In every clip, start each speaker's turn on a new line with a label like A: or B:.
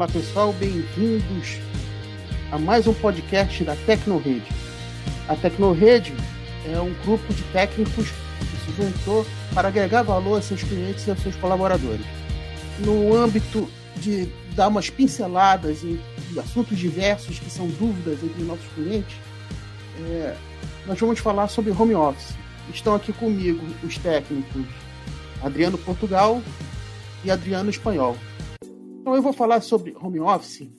A: Olá pessoal, bem-vindos a mais um podcast da Tecnorrede. A Tecnorrede é um grupo de técnicos que se juntou para agregar valor a seus clientes e a seus colaboradores. No âmbito de dar umas pinceladas em assuntos diversos que são dúvidas entre nossos clientes, é, nós vamos falar sobre home office. Estão aqui comigo os técnicos Adriano Portugal e Adriano Espanhol. Então eu vou falar sobre home office,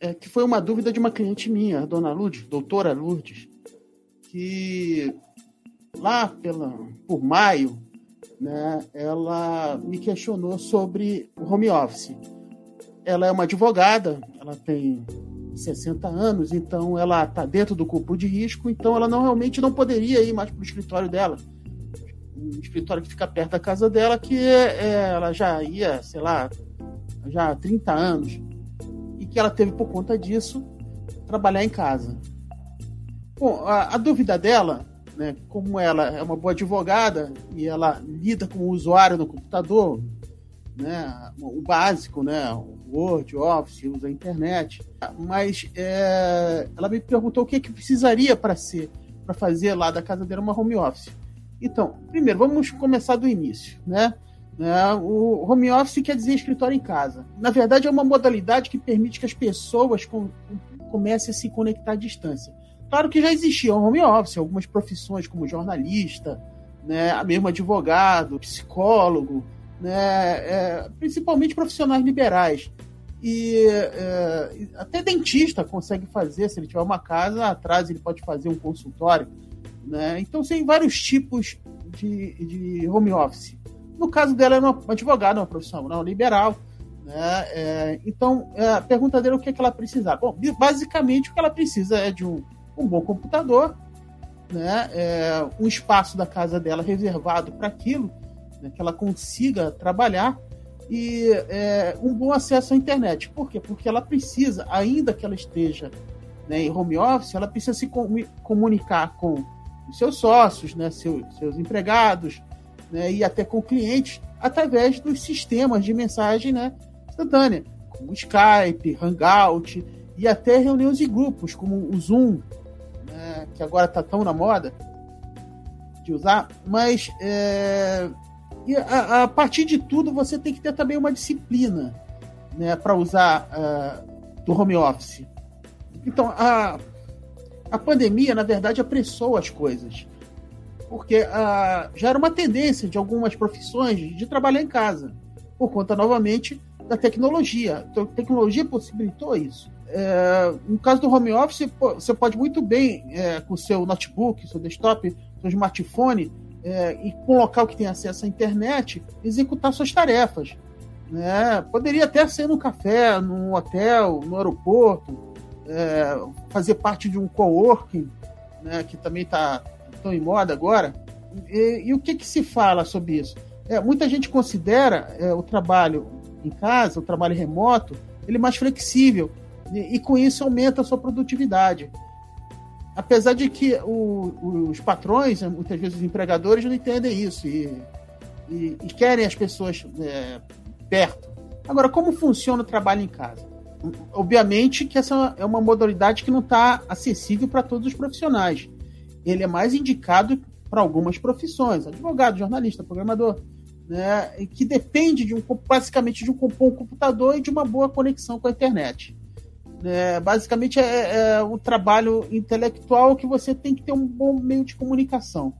A: é, que foi uma dúvida de uma cliente minha, a dona Lourdes, doutora Lourdes, que lá pela, por maio, né, ela me questionou sobre o home office. Ela é uma advogada, ela tem 60 anos, então ela está dentro do grupo de risco, então ela não realmente não poderia ir mais para o escritório dela. Um escritório que fica perto da casa dela, que é, ela já ia, sei lá, já há 30 anos, e que ela teve por conta disso trabalhar em casa. Bom, a, a dúvida dela, né, como ela é uma boa advogada e ela lida com o usuário no computador, né, o básico, né, Word, Office, usa a internet, mas é, ela me perguntou o que, que precisaria para ser, para fazer lá da casa dela uma home office. Então, primeiro, vamos começar do início, né? É, o home office quer dizer escritório em casa. Na verdade, é uma modalidade que permite que as pessoas com, comecem a se conectar à distância. Claro que já existia o home office, algumas profissões como jornalista, né, mesmo advogado, psicólogo, né, é, principalmente profissionais liberais. E é, até dentista consegue fazer, se ele tiver uma casa, atrás ele pode fazer um consultório. Né? Então, tem vários tipos de, de home office. No caso dela, é uma advogada, uma profissional liberal. Né? É, então, é, a pergunta dele é o que, é que ela precisa. Bom, basicamente, o que ela precisa é de um, um bom computador, né? É, um espaço da casa dela reservado para aquilo, né? que ela consiga trabalhar e é, um bom acesso à internet. Por quê? Porque ela precisa, ainda que ela esteja né, em home office, ela precisa se comunicar com os seus sócios, né, seus, seus empregados, né, e até com clientes através dos sistemas de mensagem né, instantânea, como Skype, Hangout e até reuniões de grupos, como o Zoom, né, que agora está tão na moda de usar, mas é, a, a, partir de tudo você tem que ter também uma disciplina né, para usar uh, do home office. Então, a, a pandemia, na verdade, apressou as coisas porque ah, já era uma tendência de algumas profissões de trabalhar em casa, por conta, novamente, da tecnologia. Então, a tecnologia possibilitou isso. É, no caso do home office, você pode muito bem, é, com seu notebook, seu desktop, seu smartphone, é, e com um local que tem acesso à internet, executar suas tarefas. Né? Poderia até ser no café, no hotel, no aeroporto, é, fazer parte de um coworking, né, que também está estão em moda agora. E, e, o que, que se fala sobre isso? É, muita gente considera é, o trabalho em casa, o trabalho remoto, ele mais flexível e, e com isso aumenta a sua produtividade. Apesar de que o, os patrões, muitas vezes os empregadores, não entendem isso e, e, querem as pessoas é, perto. Agora, como funciona o trabalho em casa? Obviamente que essa é uma modalidade que não está acessível para todos os profissionais ele é mais indicado para algumas profissões, advogado, jornalista, programador, né, que depende de um basicamente de um bom computador e de uma boa conexão com a internet. É, basicamente é, é um trabalho intelectual que você tem que ter um bom meio de comunicação.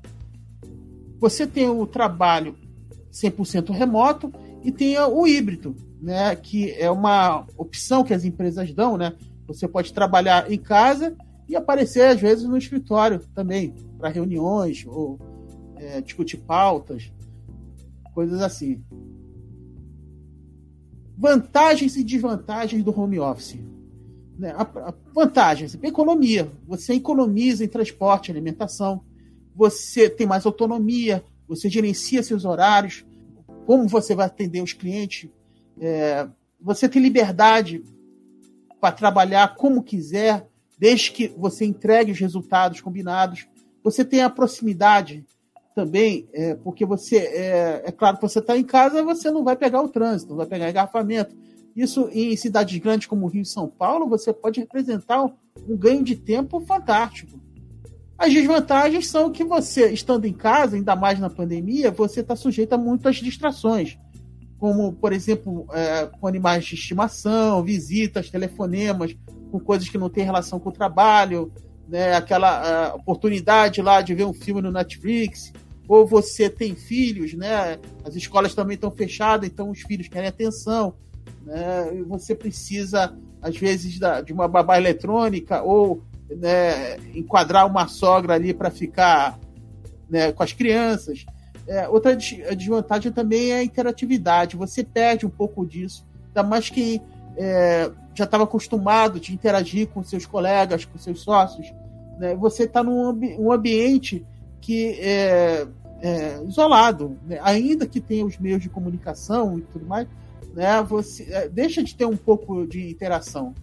A: Você tem o trabalho 100% remoto e tem o híbrido, né, que é uma opção que as empresas dão, né? Você pode trabalhar em casa e aparecer às vezes no escritório também, para reuniões ou é, discutir pautas, coisas assim. Vantagens e desvantagens do home office. Né? A, a vantagens, economia. Você economiza em transporte, alimentação. Você tem mais autonomia. Você gerencia seus horários. Como você vai atender os clientes. É, você tem liberdade para trabalhar como quiser desde que você entregue os resultados combinados. Você tem a proximidade também, é, porque você é, é, claro que você está em casa, você não vai pegar o trânsito, não vai pegar engarrafamento. Isso em cidades grandes como Rio e São Paulo, você pode representar um ganho de tempo fantástico. As desvantagens são que você, estando em casa, ainda mais na pandemia, você está sujeito a muitas distrações, como, por exemplo, é, com animais de estimação, visitas, telefonemas, com coisas que não têm relação com o trabalho, né, aquela oportunidade lá de ver um filme no Netflix, ou você tem filhos, né, as escolas também estão fechadas, então os filhos querem atenção, né, e você precisa, às vezes, da, de uma babá eletrônica, ou né, enquadrar uma sogra ali para ficar né, com as crianças. É, outra desvantagem também é a interatividade. Você perde um pouco disso. Ainda mais que é, já estava acostumado de interagir com seus colegas, com seus sócios. Né? Você está num ambi um ambiente que é, é isolado, né? ainda que tenha os meios de comunicação e tudo mais, né? Você é, deixa de ter um pouco de interação.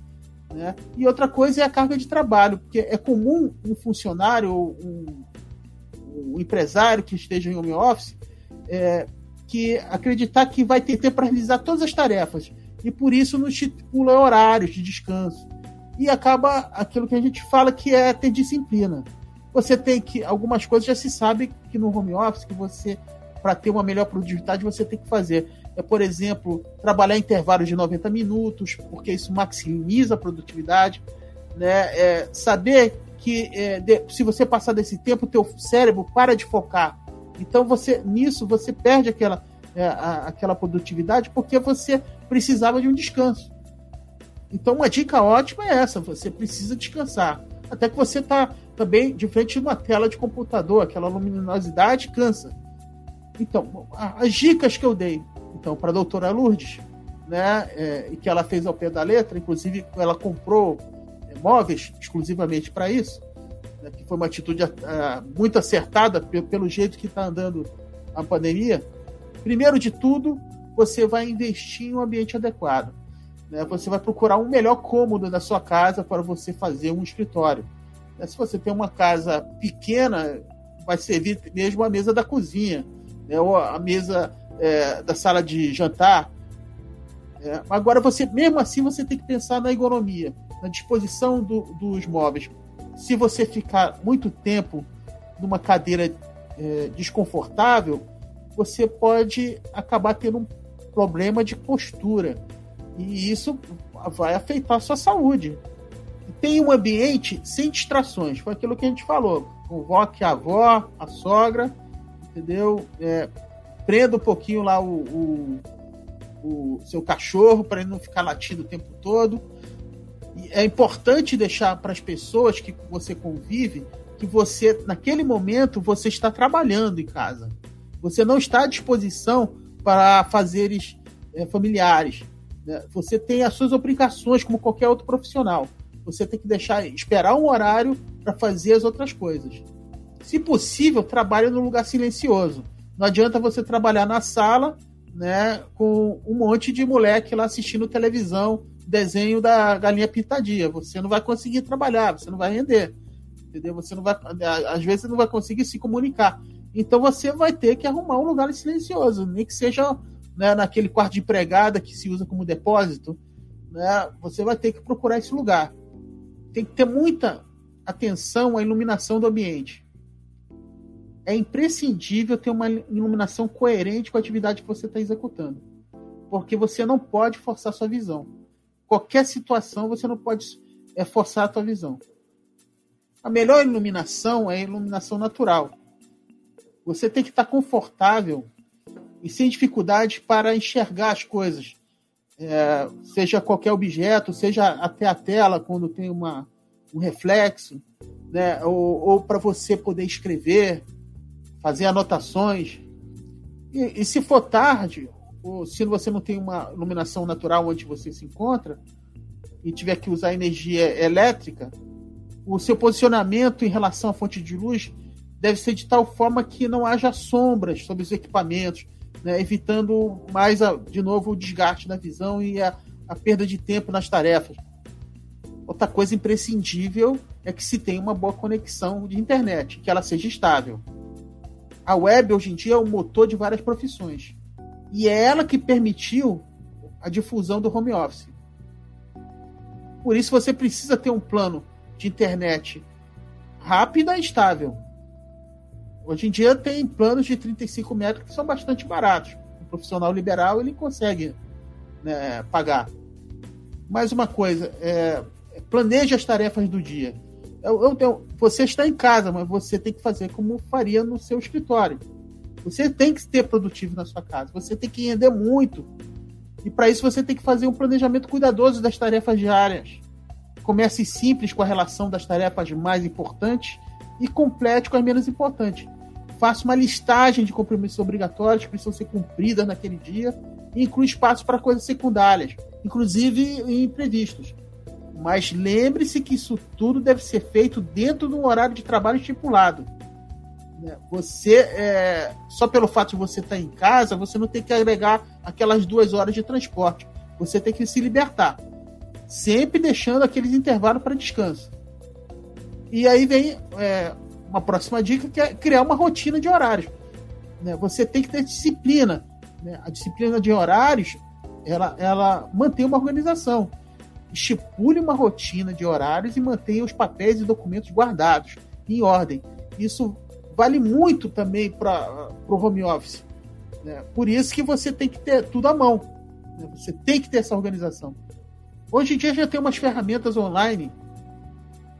A: Né? E outra coisa é a carga de trabalho, porque é comum um funcionário ou um, um, empresário que esteja em home office é, que acreditar que vai ter tempo para realizar todas as tarefas e por isso não estipula horários de descanso. E acaba aquilo que a gente fala que é ter disciplina. Você tem que. Algumas coisas já se sabe que no home office, que você, para ter uma melhor produtividade, você tem que fazer é, por exemplo, trabalhar intervalos de 90 minutos, porque isso maximiza a produtividade. Né? É, saber que é, de, se você passar desse tempo, o teu cérebro para de focar. Então você nisso você perde aquela, é, a, aquela produtividade porque você precisava de um descanso. Então uma dica ótima é essa, você precisa descansar. Até que você está também de frente de uma tela de computador, aquela luminosidade cansa. Então, as dicas que eu dei então para a doutora Lourdes, né, é, que ela fez ao pé da letra, inclusive ela comprou é, móveis exclusivamente para isso, né, que foi uma atitude uh, muito acertada pelo jeito que está andando a pandemia. Primeiro de tudo, você vai investir em um ambiente adequado. Né? Você vai procurar um melhor cômodo da sua casa para você fazer um escritório. Né? Se você tem uma casa pequena, vai servir mesmo a mesa da cozinha, né? ou a mesa é, da sala de jantar. É, agora, você mesmo assim, você tem que pensar na ergonomia, na disposição do, dos móveis. Se você ficar muito tempo numa cadeira é, desconfortável, você pode acabar tendo um problema de postura. E isso vai afetar a sua saúde. Tem um ambiente sem distrações, foi aquilo que a gente falou. Convoque a avó, a sogra, entendeu? É, prenda um pouquinho lá o, o, o seu cachorro para ele não ficar latindo o tempo todo. E é importante deixar para as pessoas que você convive que você, naquele momento, você está trabalhando em casa. Você não está à disposição para fazeres é, familiares. Né? Você tem as suas obrigações como qualquer outro profissional. Você tem que deixar esperar um horário para fazer as outras coisas. Se possível, trabalhe num lugar silencioso. Não adianta você trabalhar na sala, né, com um monte de moleque lá assistindo televisão, desenho da galinha pintadinha. Você não vai conseguir trabalhar, você não vai render. Entendeu? Você não vai, às vezes você não vai conseguir se comunicar. Então você vai ter que arrumar um lugar silencioso, nem que seja né, naquele quarto de empregada que se usa como depósito, né? Você vai ter que procurar esse lugar. Tem que ter muita atenção à iluminação do ambiente é imprescindível ter uma iluminação coerente com a atividade que você está executando. Porque você não pode forçar sua visão. Qualquer situação você não pode é, forçar a sua visão. A melhor iluminação é a iluminação natural. Você tem que estar confortável e sem dificuldade para enxergar as coisas. É, seja qualquer objeto, seja até a tela, quando tem uma, um reflexo, né? ou, ou para você poder escrever, fazer anotações. E, e, se for tarde, ou se você não tem uma iluminação natural onde você se encontra, e tiver que usar energia elétrica, o seu posicionamento em relação à fonte de luz deve ser de tal forma que não haja sombras sobre os equipamentos, né, evitando mais, a, de novo, o desgaste da visão e a, a perda de tempo nas tarefas. Outra coisa imprescindível é que se tenha uma boa conexão de internet, que ela seja estável a web hoje em dia é o motor de várias profissões. E é ela que permitiu a difusão do home office. Por isso você precisa ter um plano de internet rápida e estável. Hoje em dia tem planos de 35 metros que são bastante baratos. O profissional liberal ele consegue né, pagar. Mais uma coisa, é, planeje as tarefas do dia. Eu, eu tenho, você está em casa, mas você tem que fazer como faria no seu escritório. Você tem que ser produtivo na sua casa. Você tem que render muito. E para isso você tem que fazer um planejamento cuidadoso das tarefas diárias. Comece simples com a relação das tarefas mais importantes e complete com as menos importantes. Faça uma listagem de compromissos obrigatórios que precisam ser cumpridas naquele dia e inclui espaço para coisas secundárias, inclusive imprevistos. Mas lembre-se que isso tudo deve ser feito dentro de um horário de trabalho estipulado. Né? Você, é, só pelo fato de você estar em casa, você não tem que agregar aquelas duas horas de transporte. Você tem que se libertar sempre deixando aqueles intervalos para descanso. E aí vem é, uma próxima dica que é criar uma rotina de horários. Né? Você tem que ter disciplina. Né? A disciplina de horários ela, ela mantém uma organização. Estipule uma rotina de horários e mantenha os papéis e documentos guardados em ordem. Isso vale muito também para o home office. Né? Por isso que você tem que ter tudo à mão. Né? Você tem que ter essa organização. Hoje em dia já tem umas ferramentas online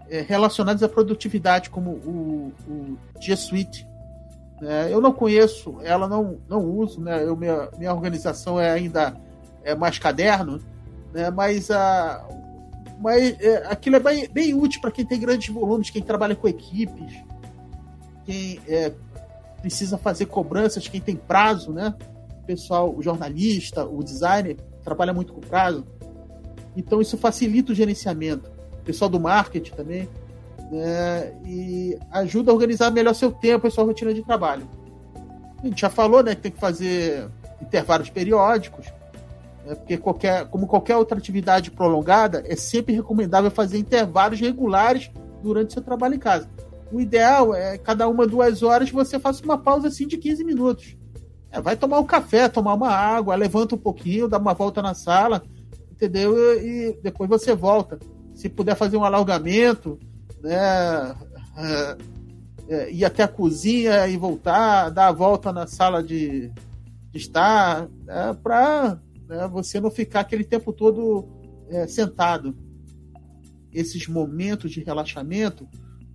A: é, relacionadas à produtividade, como o, o G Suite. É, eu não conheço, ela não, não uso, né? Eu, minha, minha organização é ainda é mais caderno, né? mas, a, mas é, aquilo é bem, bem útil para quem tem grandes volumes, quem trabalha com equipes, quem é, precisa fazer cobranças, quem tem prazo, né? O pessoal, o jornalista, o designer, trabalha muito com prazo. Então isso facilita o gerenciamento. Pessoal do marketing também. Né? E ajuda a organizar melhor seu tempo e sua rotina de trabalho. A gente já falou né, que tem que fazer intervalos periódicos, né, porque qualquer, como qualquer outra atividade prolongada, é sempre recomendável fazer intervalos regulares durante seu trabalho em casa. O ideal é cada uma duas horas você faça uma pausa assim de 15 minutos. É, vai tomar um café, tomar uma água, levanta um pouquinho, dá uma volta na sala, entendeu? E depois você volta. Se puder fazer um alargamento, né? É, é, ir até a cozinha e voltar, dar a volta na sala de, de estar, né? para né, você não ficar aquele tempo todo é, sentado. Esses momentos de relaxamento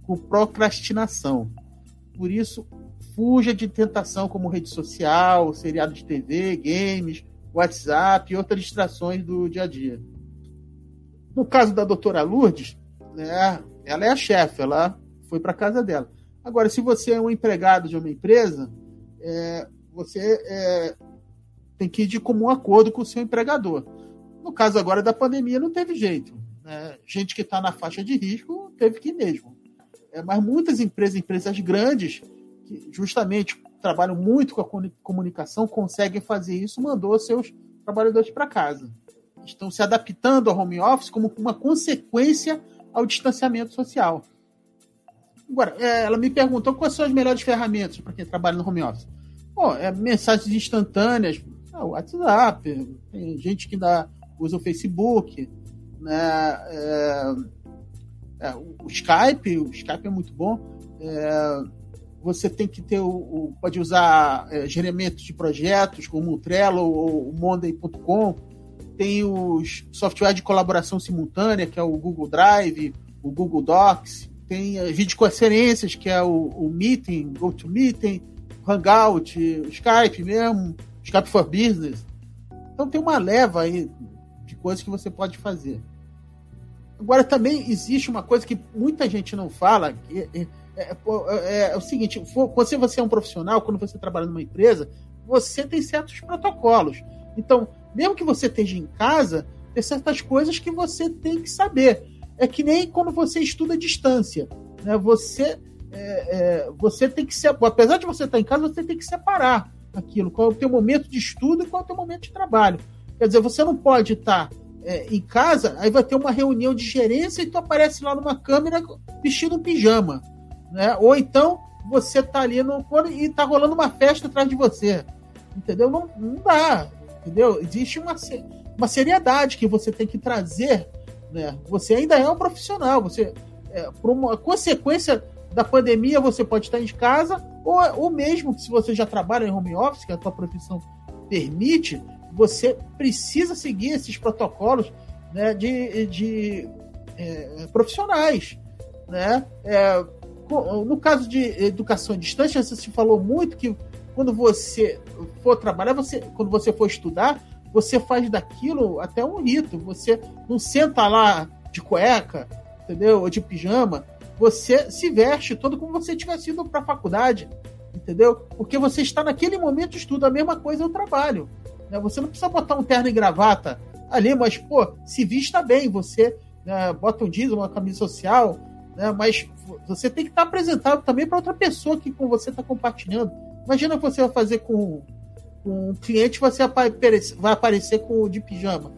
A: com procrastinação. Por isso, fuja de tentação como rede social, seriado de TV, games, WhatsApp e outras distrações do dia a dia. No caso da doutora Lourdes, né, ela é a chefe, ela foi para casa dela. Agora, se você é um empregado de uma empresa, é, você é, tem que ir de comum acordo com o seu empregador. No caso agora da pandemia, não teve jeito. Né? Gente que está na faixa de risco teve que ir mesmo. É, mas muitas empresas, empresas grandes, que justamente trabalham muito com a comunicação, conseguem fazer isso, mandou seus trabalhadores para casa. Estão se adaptando ao home office como uma consequência ao distanciamento social. Agora, é, ela me perguntou quais são as melhores ferramentas para quem trabalha no home office. Bom, é, mensagens instantâneas, o WhatsApp, tem gente que ainda usa o Facebook, né? É, é, o Skype, o Skype é muito bom. É, você tem que ter o, o pode usar é, de projetos como o Trello ou o Monday.com. Tem os software de colaboração simultânea, que é o Google Drive, o Google Docs. Tem as videoconferências, que é o, o Meeting, GoToMeeting, Hangout, Skype mesmo, Skype for Business. Então tem uma leva aí de coisas que você pode fazer. Agora também existe uma coisa que muita gente não fala, que é, é, é, é, o seguinte: você, você é um profissional, quando você trabalha numa empresa, você tem certos protocolos. Então, mesmo que você esteja em casa, tem certas coisas que você tem que saber. É que nem quando você estuda à distância. Né? Você, é, é, você tem que ser, apesar de você estar em casa, você tem que separar aquilo. Qual é o teu momento de estudo e qual é o teu momento de trabalho. Quer dizer, você não pode estar é, em casa, aí vai ter uma reunião de gerência e tu aparece lá numa câmera vestido um pijama né? Ou então você tá ali no e tá rolando uma festa atrás de você. Entendeu? Não, não dá. Entendeu? Existe uma. uma seriedade que você tem que trazer. Né? Você ainda é um profissional, você é, por uma consequência da pandemia você pode estar em casa, ou, ou mesmo se você já trabalha em home office, que a sua profissão permite, você precisa seguir esses protocolos né, de, de é, profissionais. Né? É, no caso de educação à distância, você se falou muito que quando você for trabalhar, você, quando você for estudar, você faz daquilo até um rito. Você não senta lá de cueca, entendeu? Ou de pijama. Você se veste todo como você tivesse ido para a faculdade, entendeu? Porque você está naquele momento de estudo. A mesma coisa é o trabalho. Né? Você não precisa botar um terno e gravata ali, mas, pô, se vista bem. Você né, bota um jeans, uma camisa social, né? mas você tem que estar apresentado também para outra pessoa que com você está compartilhando. Imagina você vai fazer com, um cliente, você vai aparecer com o de pijama.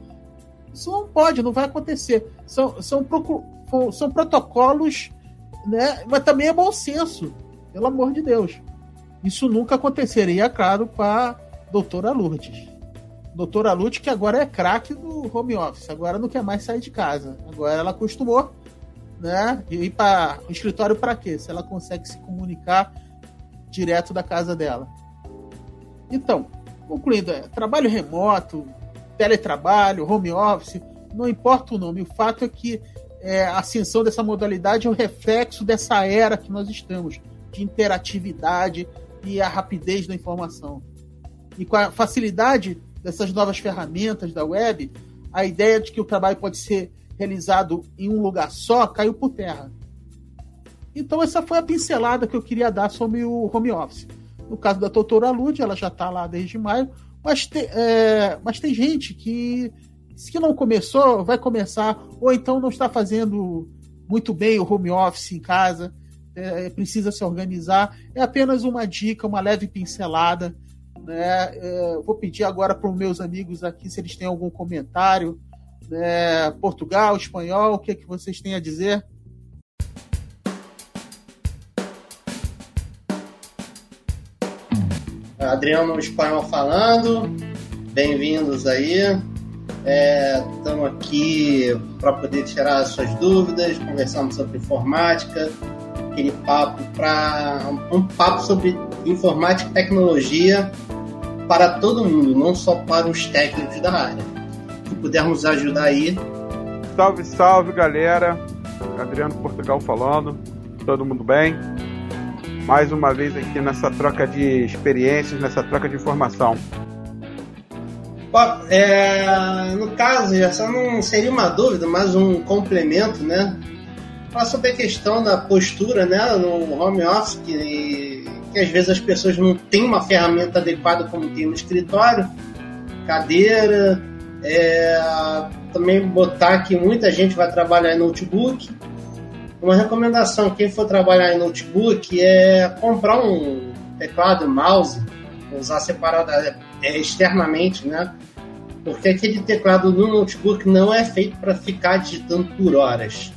A: Isso não pode, não vai acontecer. São, são, são protocolos, né? mas também é bom senso, pelo amor de Deus. Isso nunca aconteceria, claro, com a doutora Lourdes. Doutora Lourdes, que agora é craque do home office, agora não quer mais sair de casa. Agora ela acostumou né? E ir para o escritório para quê? Se ela consegue se comunicar direto da casa dela. Então, concluindo, é, trabalho remoto, teletrabalho, home office, não importa o nome, o fato é que é, a ascensão dessa modalidade é o reflexo dessa era que nós estamos, de interatividade e a rapidez da informação. E com a facilidade dessas novas ferramentas da web, a ideia de que o trabalho pode ser realizado em um lugar só caiu por terra. Então essa foi a pincelada que eu queria dar sobre o home office. No caso da doutora Lud, ela já está lá desde maio, mas, te, é, mas tem gente que se não começou, vai começar, ou então não está fazendo muito bem o home office em casa, é, precisa se organizar. É apenas uma dica, uma leve pincelada. Né? É, vou pedir agora para os meus amigos aqui se eles têm algum comentário né, Portugal, espanhol, o que, é que vocês têm a dizer?
B: Adriano Espanhol falando, bem-vindos aí. Estamos é, aqui para poder tirar suas dúvidas, conversamos sobre informática, aquele papo para um papo sobre informática e tecnologia para todo mundo, não só para os técnicos da área pudermos ajudar aí.
C: Salve, salve galera! Adriano Portugal falando, todo mundo bem? Mais uma vez aqui nessa troca de experiências, nessa troca de informação.
B: É, no caso, essa não seria uma dúvida, mas um complemento, né? Sobre a questão da postura né, no home office, que, que às vezes as pessoas não têm uma ferramenta adequada como tem no escritório, cadeira, é, também botar que muita gente vai trabalhar em notebook. Uma recomendação, quem for trabalhar em notebook é comprar um teclado, mouse, usar separado é, externamente, né? Porque aquele teclado no notebook não é feito para ficar digitando por horas.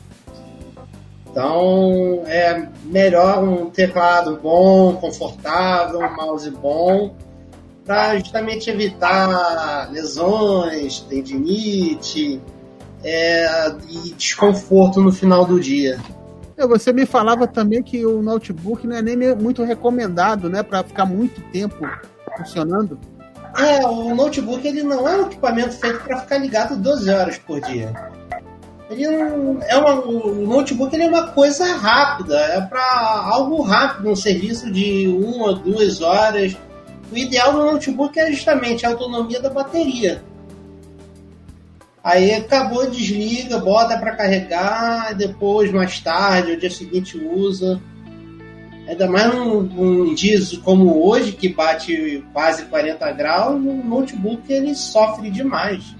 B: Então é melhor um teclado bom, confortável, um mouse bom para justamente evitar lesões, tendinite é, e desconforto no final do dia.
A: Você me falava também que o notebook não é nem muito recomendado, né, para ficar muito tempo funcionando.
B: É, o notebook ele não é um equipamento feito para ficar ligado 12 horas por dia. Ele não, é uma, o notebook ele é uma coisa rápida, é para algo rápido, um serviço de uma ou duas horas o ideal no notebook é justamente a autonomia da bateria. Aí acabou, desliga, bota para carregar, depois, mais tarde, o dia seguinte usa. Ainda mais num, num dia como hoje, que bate quase 40 graus, o notebook ele sofre demais.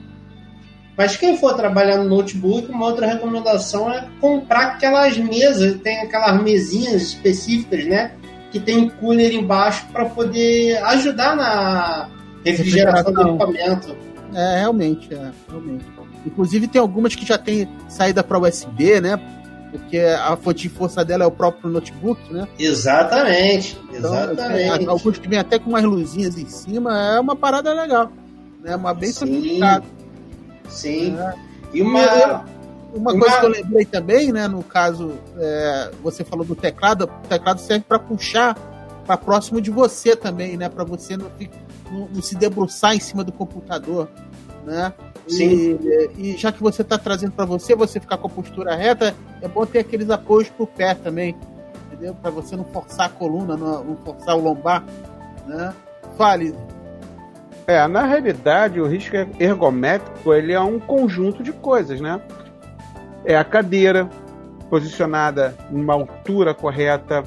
B: Mas quem for trabalhar no notebook, uma outra recomendação é comprar aquelas mesas, tem aquelas mesinhas específicas, né? que tem cooler embaixo para poder ajudar na refrigeração do equipamento.
A: É, realmente, é, realmente. Inclusive tem algumas que já tem saída para USB, né? Porque a fonte de força dela é o próprio notebook, né?
B: Exatamente, então, exatamente.
A: Tem alguns que vem até com umas luzinhas em cima, é uma parada legal. Né? Uma bem sofisticada.
B: Sim.
A: É. E uma, uma, uma coisa que eu lembrei também, né? No caso, é, você falou do teclado, o teclado serve para puxar para próximo de você também, né? Para você não, não, não, se debruçar em cima do computador, né?
B: Sim.
A: E, e já que você está trazendo para você, você ficar com a postura reta, é bom ter aqueles apoios pro pé também, entendeu? Para você não forçar a coluna, não, não forçar o lombar, né? Fale.
C: É, na realidade, o risco ergométrico ele é um conjunto de coisas, né? É a cadeira posicionada numa altura correta,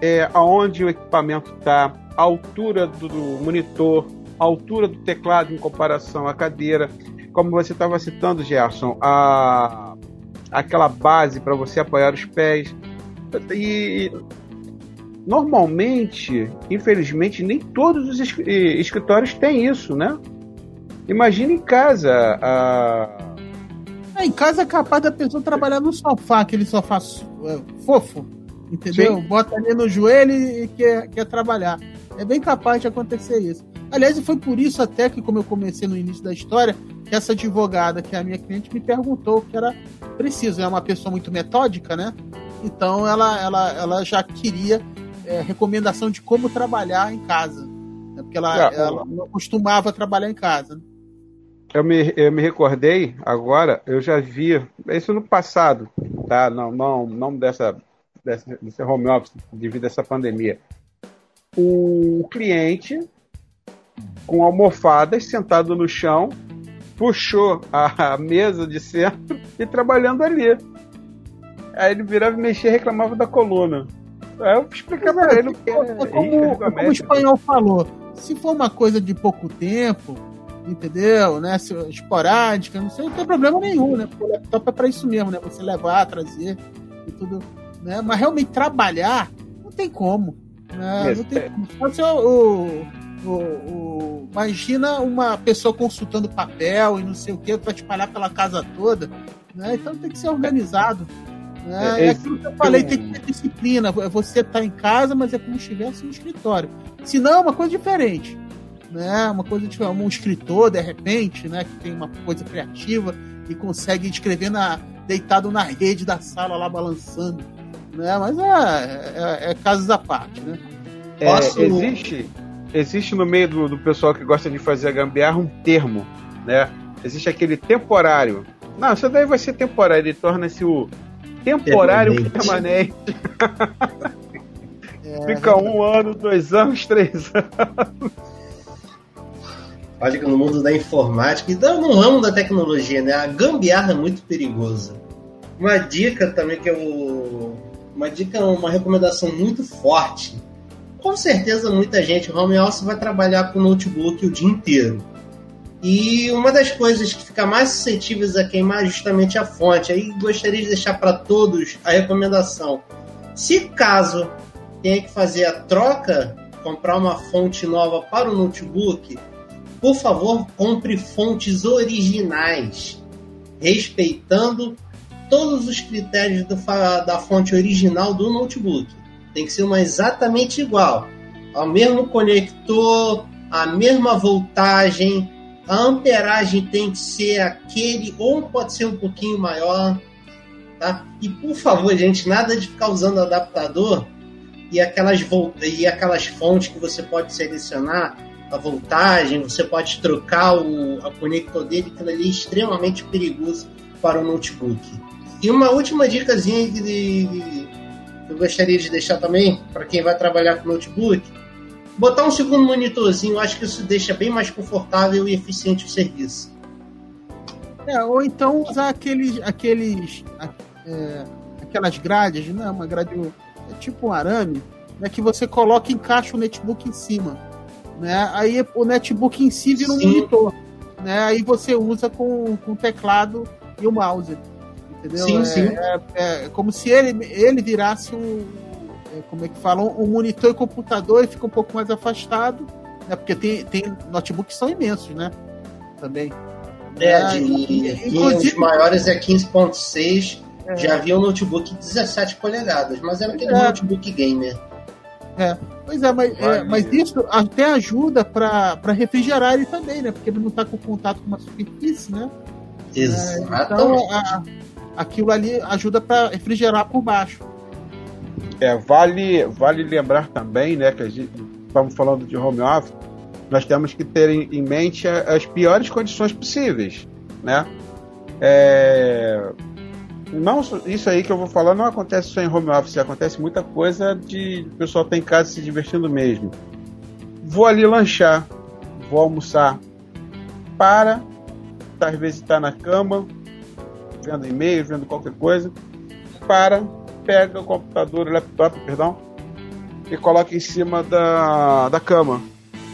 C: é aonde o equipamento está, a altura do monitor, a altura do teclado em comparação à cadeira. Como você estava citando, Gerson, a, aquela base para você apoiar os pés. E normalmente, infelizmente, nem todos os escritórios têm isso, né? Imagina em casa. A...
A: É, em casa é capaz da pessoa trabalhar no sofá, aquele sofá é, fofo, entendeu? Sim. Bota ali no joelho e quer, quer trabalhar. É bem capaz de acontecer isso. Aliás, foi por isso até que, como eu comecei no início da história, que essa advogada, que é a minha cliente, me perguntou o que era preciso. É uma pessoa muito metódica, né? Então ela, ela, ela já queria é, recomendação de como trabalhar em casa. Né? Porque ela, é, ela não costumava trabalhar em casa. Né?
C: Eu me, eu me recordei agora, eu já vi, isso no passado, tá? Não, não, não dessa, dessa, desse home office devido a essa pandemia. O cliente com almofadas sentado no chão, puxou a, mesa de centro e trabalhando ali. Aí ele virava e mexia e reclamava da coluna. Aí eu explicava pra ele o que é,
A: como, como o espanhol falou. Se for uma coisa de pouco tempo, entendeu? Né? Se, esporádica, não sei, não tem problema nenhum, né? Porque o laptop é pra isso mesmo, né? Você levar, trazer e tudo. Né? Mas realmente trabalhar, não tem como. Né? Não tem como. Só o, o, o, imagina uma pessoa consultando papel e não sei o que para espalhar pela casa toda. Né? Então tem que ser organizado. Né? É, é aquilo que eu falei, tem que ter disciplina. Você tá em casa, mas é como se estivesse no escritório. Se não, é uma coisa diferente. Né? Uma coisa tipo um escritor, de repente, né? que tem uma coisa criativa e consegue escrever na, deitado na rede da sala lá balançando. Né? Mas é, é, é casos à parte. Né?
C: É, Posso... Existe existe no meio do, do pessoal que gosta de fazer a gambiarra um termo, né? Existe aquele temporário. Não, isso daí vai ser temporário, ele torna-se o temporário permanente. É, Fica um ano, dois anos, três anos.
B: Olha que no mundo da informática e no ramo da tecnologia, né? A gambiarra é muito perigosa. Uma dica também que eu. Uma dica, uma recomendação muito forte com certeza muita gente home office vai trabalhar com notebook o dia inteiro. E uma das coisas que fica mais suscetíveis a queimar é justamente a fonte. Aí gostaria de deixar para todos a recomendação. Se caso tenha que fazer a troca, comprar uma fonte nova para o notebook, por favor, compre fontes originais, respeitando todos os critérios do, da fonte original do notebook tem que ser uma exatamente igual. O mesmo conector, a mesma voltagem, a amperagem tem que ser aquele, ou pode ser um pouquinho maior. Tá? E por favor, gente, nada de ficar usando adaptador e aquelas, e aquelas fontes que você pode selecionar a voltagem, você pode trocar o a conector dele, aquilo ali é extremamente perigoso para o notebook. E uma última dicasinha de, de, eu gostaria de deixar também, para quem vai trabalhar com notebook, botar um segundo monitorzinho, acho que isso deixa bem mais confortável e eficiente o serviço.
A: É, ou então usar aqueles, aqueles é, aquelas grades, né? Uma grade é tipo um arame, né? Que você coloca e encaixa o netbook em cima, né? Aí o netbook em si vira um Sim. monitor, né? Aí você usa com, com o teclado e o mouse. Entendeu?
B: Sim,
A: é,
B: sim.
A: É, é, como se ele, ele virasse um. É, como é que falam? Um monitor e computador e fica um pouco mais afastado. Né? Porque tem, tem notebooks que são imensos, né? Também.
B: É, de, e, inclusive, os maiores é 15.6. É. Já havia um notebook de 17 polegadas, mas era aquele é. notebook gamer.
A: É, pois é, mas, é, mas isso até ajuda para refrigerar ele também, né? Porque ele não está com contato com uma superfície, né?
B: Exatamente.
A: Então, a, aquilo ali ajuda para refrigerar por baixo.
C: É, vale, vale lembrar também, né, que a gente, estamos falando de home office, nós temos que ter em, mente as piores condições possíveis, né? É, não, isso aí que eu vou falar não acontece só em home office, acontece muita coisa de o pessoal tá em casa se divertindo mesmo. Vou ali lanchar, vou almoçar, para, às vezes está na cama, vendo e-mail, vendo qualquer coisa, para, pega o computador, o laptop, perdão, e coloca em cima da, da cama.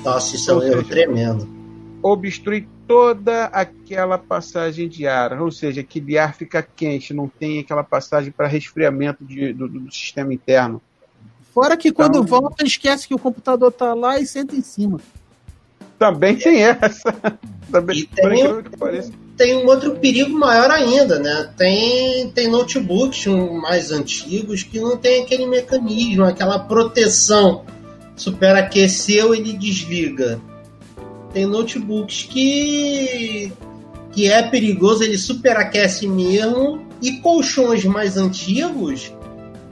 B: Nossa, isso é um erro tremendo.
C: Obstrui toda aquela passagem de ar, ou seja, aquele ar fica quente, não tem aquela passagem para resfriamento de, do, do, sistema interno.
A: Fora que quando então, volta, esquece que o computador está lá e senta em cima.
C: Também tem essa. Também,
B: e tem, tem um outro perigo maior ainda, né? Tem, tem notebooks mais antigos que não tem aquele mecanismo, aquela proteção. Superaqueceu, ele desliga tem notebooks que que é perigoso, ele superaquece mesmo, e colchões mais antigos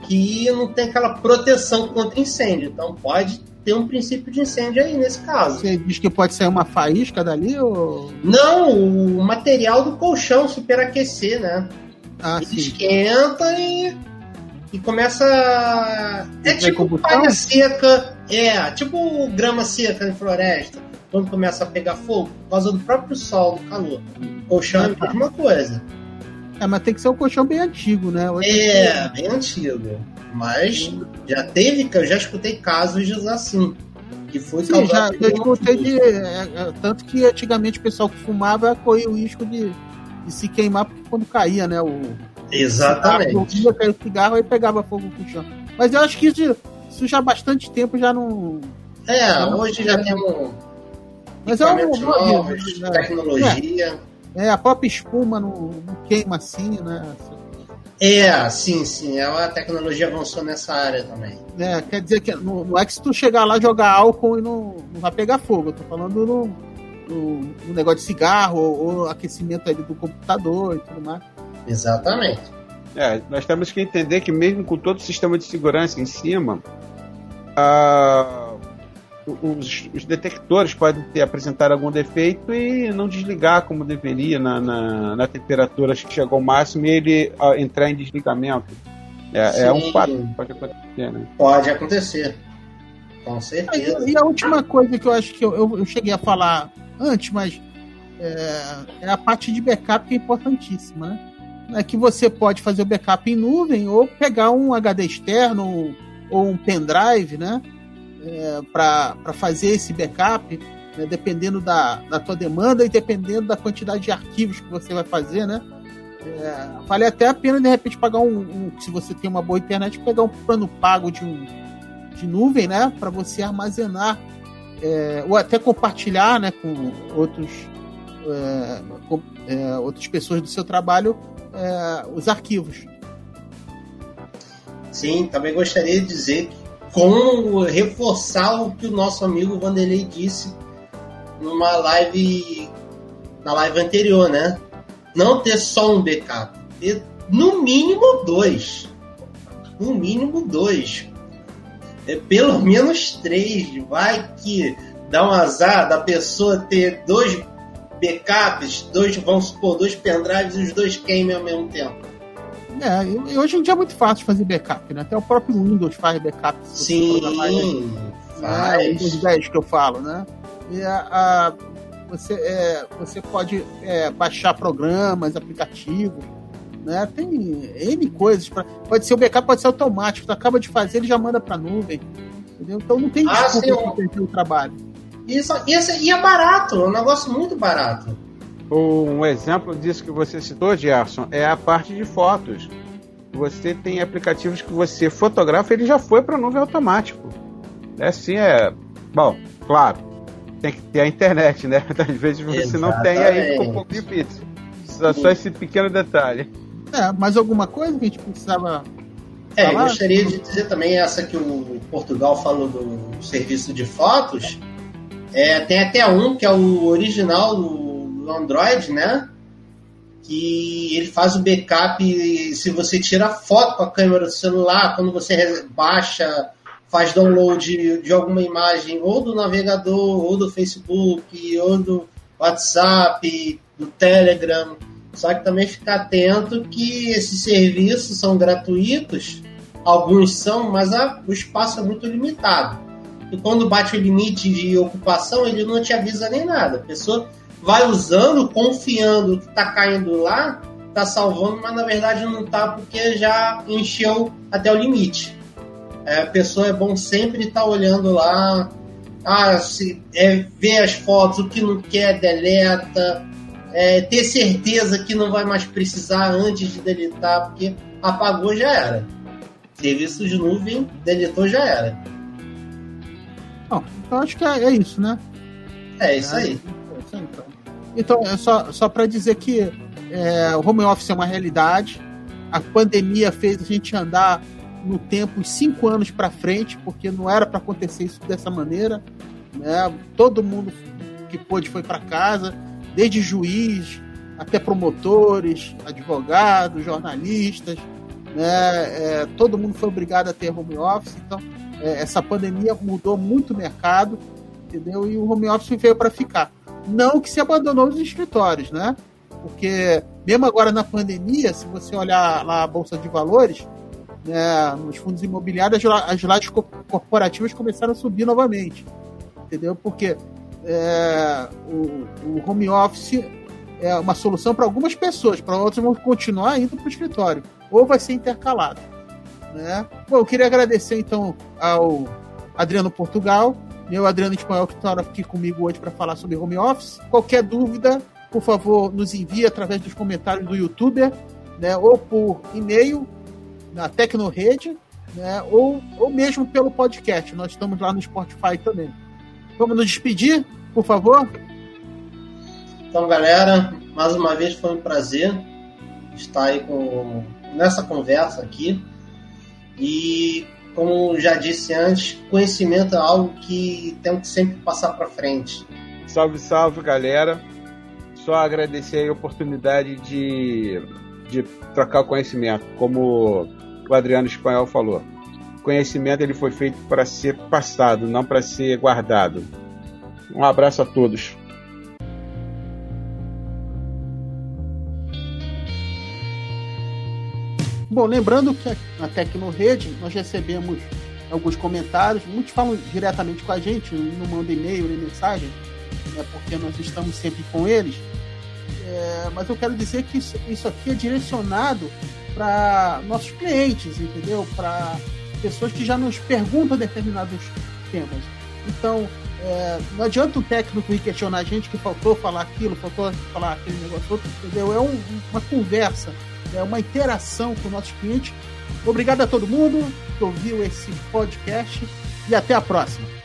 B: que não tem aquela proteção contra incêndio. Então pode ter um princípio de incêndio aí nesse caso.
A: Você diz que pode sair uma faísca dali? Ou...
B: Não, o material do colchão superaquecer, né? Ah, ele sim. esquenta e, e começa. É tipo palha seca, é, tipo grama seca em floresta quando começa a pegar fogo, por causa do próprio sol, do calor. Colchão é a mesma coisa.
A: É, mas tem que ser um colchão bem antigo, né?
B: Hoje é, bem antigo. Mas já teve, eu já escutei casos assim. Que foi
A: Sim, já, eu escutei de. É, é, tanto que antigamente o pessoal que fumava corria o risco de, de se queimar quando caía, né? O,
B: Exatamente.
A: Cigarro, caía o cigarro e pegava fogo no colchão. Mas eu acho que isso, isso já há bastante tempo já não.
B: É, hoje já temos
A: mas é uma
B: novos, né? tecnologia.
A: É, é, a própria espuma não, não, queima assim, né?
B: É, sim, sim. É a tecnologia avançou nessa área também.
A: É, quer dizer que não, não é que se tu chegar lá jogar álcool e não, não vai pegar fogo. Eu tô falando no, no, no negócio de cigarro ou, ou aquecimento ali do computador e tudo mais.
B: Exatamente.
C: É, nós temos que entender que mesmo com todo o sistema de segurança em cima, a os, os, detectores podem ter apresentar algum defeito e não desligar como deveria na, na, na temperatura que chegou ao máximo e ele uh, entrar em desligamento. É, é, um fato que pode acontecer, né?
B: Pode acontecer. Com certeza.
A: E, e a última coisa que eu acho que eu, eu, eu cheguei a falar antes, mas é, é, a parte de backup que é importantíssima, né? É que você pode fazer o backup em nuvem ou pegar um HD externo ou, ou um pendrive, né? É, para fazer esse backup, né, dependendo da, da tua demanda e dependendo da quantidade de arquivos que você vai fazer, né? É, vale até a pena de repente pagar um, um, se você tem uma boa internet, pegar um plano pago de, um, de nuvem, né, para você armazenar é, ou até compartilhar, né, com outros é, com, é, outras pessoas do seu trabalho é, os arquivos.
B: Sim, também gostaria de dizer que com reforçar o que o nosso amigo Vanderlei disse numa live na live anterior, né? Não ter só um backup, ter no mínimo dois, no mínimo dois, é, pelo menos três. Vai que dá um azar da pessoa ter dois backups, dois, vamos supor, dois pendrives e os dois queimem ao mesmo tempo.
A: É, e hoje em dia é muito fácil fazer backup, né? Até o próprio Windows faz backup.
B: Sim,
A: faz. É, o Windows 10 que eu falo, né? E a, a você, é, você pode é, baixar programas, aplicativos, né? Tem N coisas. Pra, pode ser o backup, pode ser automático. Tu acaba de fazer, ele já manda para nuvem. Entendeu? Então não tem
B: ah, desculpa
A: ah, perder o trabalho.
B: Isso, isso, e é barato, é um negócio muito barato.
C: Um exemplo disso que você citou, Gerson, é a parte de fotos. Você tem aplicativos que você fotografa, ele já foi para nuvem automático. É assim, é. Bom, claro, tem que ter a internet, né? Às vezes você Exatamente. não tem, aí fica um pouco difícil. Só, só esse pequeno detalhe.
A: É, mais alguma coisa que a gente precisava
B: é, eu gostaria de dizer também essa que o Portugal falou do serviço de fotos. É, tem até um que é o original do Android, né? que ele faz o backup se você tira foto com a câmera do celular, quando você baixa, faz download de alguma imagem ou do navegador, ou do Facebook, ou do WhatsApp, do Telegram. Só que também ficar atento que esses serviços são gratuitos, alguns são, mas a, o espaço é muito limitado. E quando bate o limite de ocupação, ele não te avisa nem nada. A pessoa vai usando, confiando que está caindo lá, está salvando, mas na verdade não está porque já encheu até o limite. É, a pessoa é bom sempre estar tá olhando lá, ah, se, é, ver as fotos, o que não quer, deleta, é, ter certeza que não vai mais precisar antes de deletar, porque apagou já era. Serviço de nuvem, deletou já era.
A: Bom, então acho que é, é isso, né?
B: É isso aí.
A: É isso aí então. Então, é só, só para dizer que é, o home office é uma realidade. A pandemia fez a gente andar no tempo cinco anos para frente, porque não era para acontecer isso dessa maneira. Né? Todo mundo que pôde foi para casa, desde juiz até promotores, advogados, jornalistas. Né? É, todo mundo foi obrigado a ter home office. Então, é, essa pandemia mudou muito o mercado, entendeu? E o home office veio para ficar. Não que se abandonou os escritórios, né? Porque mesmo agora na pandemia, se você olhar lá a Bolsa de Valores, né, nos fundos imobiliários, as lajes corporativas começaram a subir novamente. Entendeu? Porque é, o, o, home office é uma solução para algumas pessoas, para outras vão continuar indo para o escritório, ou vai ser intercalado. Né? Bom, eu queria agradecer então ao Adriano Portugal, meu Adriano Espanhol, que está aqui comigo hoje para falar sobre home office. Qualquer dúvida, por favor, nos envie através dos comentários do YouTube, né, ou por e-mail na Tecnorede, né, ou, ou mesmo pelo podcast. Nós estamos lá no Spotify também. Vamos nos despedir, por favor?
B: Então, galera, mais uma vez foi um prazer estar aí com, nessa conversa aqui. E como já disse antes, conhecimento é algo que tem que sempre passar para frente.
C: Salve, salve, galera. Só agradecer a oportunidade de, de trocar o conhecimento. Como o Adriano Espanhol falou, conhecimento ele foi feito para ser passado, não para ser guardado. Um abraço a todos.
A: Bom, lembrando que na Tecnorede nós recebemos alguns comentários, muitos falam diretamente com a gente, não mandam e-mail nem mensagem, né, porque nós estamos sempre com eles. É, mas eu quero dizer que isso, isso aqui é direcionado para nossos clientes, entendeu? Para pessoas que já nos perguntam determinados temas. Então, é, não adianta o técnico ir questionar a gente que faltou falar aquilo, faltou falar aquele negócio outro, entendeu? É um, uma conversa é uma interação com o nosso cliente. Obrigado a todo mundo que ouviu esse podcast e até a próxima.